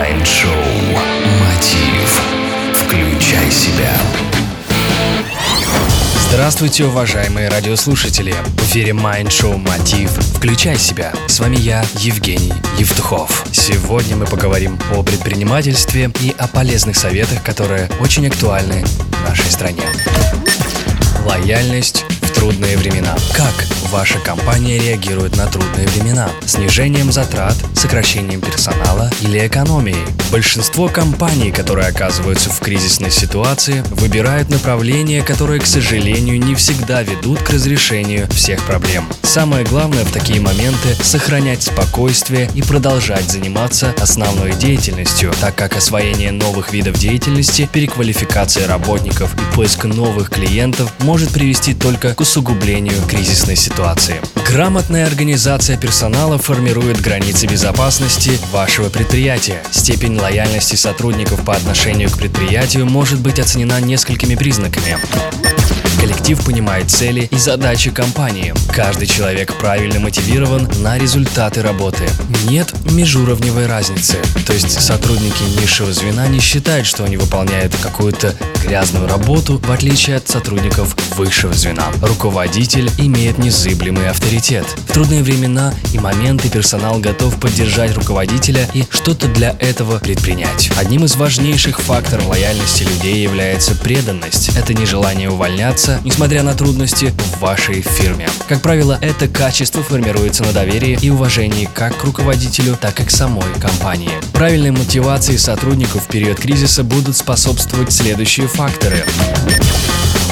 Mind Show «Мотив». Включай себя. Здравствуйте, уважаемые радиослушатели! В эфире Mind Show «Мотив». Включай себя. С вами я, Евгений Евтухов. Сегодня мы поговорим о предпринимательстве и о полезных советах, которые очень актуальны в нашей стране. Лояльность в трудные времена. Как ваша компания реагирует на трудные времена? Снижением затрат, сокращением персонала или экономией? Большинство компаний, которые оказываются в кризисной ситуации, выбирают направления, которые, к сожалению, не всегда ведут к разрешению всех проблем. Самое главное в такие моменты – сохранять спокойствие и продолжать заниматься основной деятельностью, так как освоение новых видов деятельности, переквалификация работников и поиск новых клиентов может привести только к усугублению кризисной ситуации. Грамотная организация персонала формирует границы безопасности вашего предприятия. Степень лояльности сотрудников по отношению к предприятию может быть оценена несколькими признаками. Коллектив понимает цели и задачи компании. Каждый человек правильно мотивирован на результаты работы. Нет межуровневой разницы. То есть сотрудники низшего звена не считают, что они выполняют какую-то грязную работу, в отличие от сотрудников высшего звена. Руководитель имеет незыблемый авторитет. В трудные времена и моменты персонал готов поддержать руководителя и что-то для этого предпринять. Одним из важнейших факторов лояльности людей является преданность. Это нежелание увольняться, несмотря на трудности в вашей фирме. Как правило, это качество формируется на доверии и уважении как к руководителю, так и к самой компании. Правильной мотивации сотрудников в период кризиса будут способствовать следующие факторы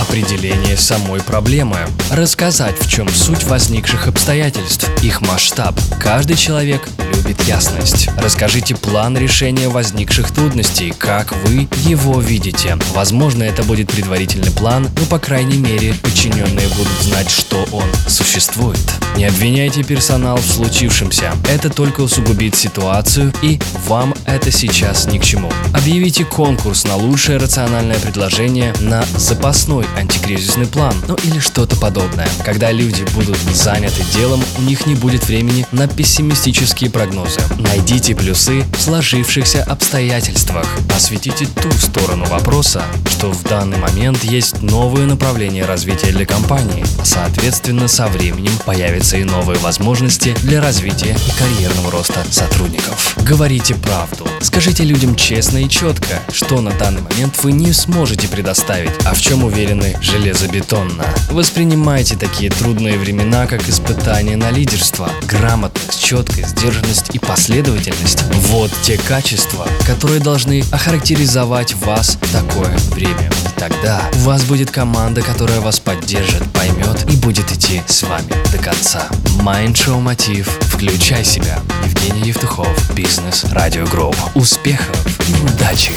определение самой проблемы, рассказать, в чем суть возникших обстоятельств, их масштаб. Каждый человек любит ясность. Расскажите план решения возникших трудностей, как вы его видите. Возможно, это будет предварительный план, но по крайней мере подчиненные будут знать, что он существует. Не обвиняйте персонал в случившемся. Это только усугубит ситуацию, и вам это сейчас ни к чему. Объявите конкурс на лучшее рациональное предложение на запасной антикризисный план, ну или что-то подобное. Когда люди будут заняты делом, у них не будет времени на пессимистические прогнозы. Найдите плюсы в сложившихся обстоятельствах. Осветите ту сторону вопроса, что в данный момент есть новые направления развития для компании. Соответственно, со временем появятся и новые возможности для развития и карьерного роста сотрудников. Говорите правду. Скажите людям честно и четко, что на данный момент вы не сможете предоставить, а в чем уверены железобетонно. Воспринимайте такие трудные времена как испытание на лидерство. Грамотность, четкость, сдержанность и последовательность – вот те качества, которые должны охарактеризовать вас такое время. Тогда у вас будет команда, которая вас поддержит, поймет и будет идти с вами до конца. Mind Show Мотив. Включай себя. Евгений Евтухов. Бизнес Радио Групп. Успехов и удачи!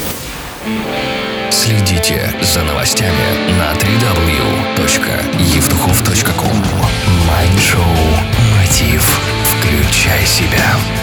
Следите за новостями на 3W Включай себя.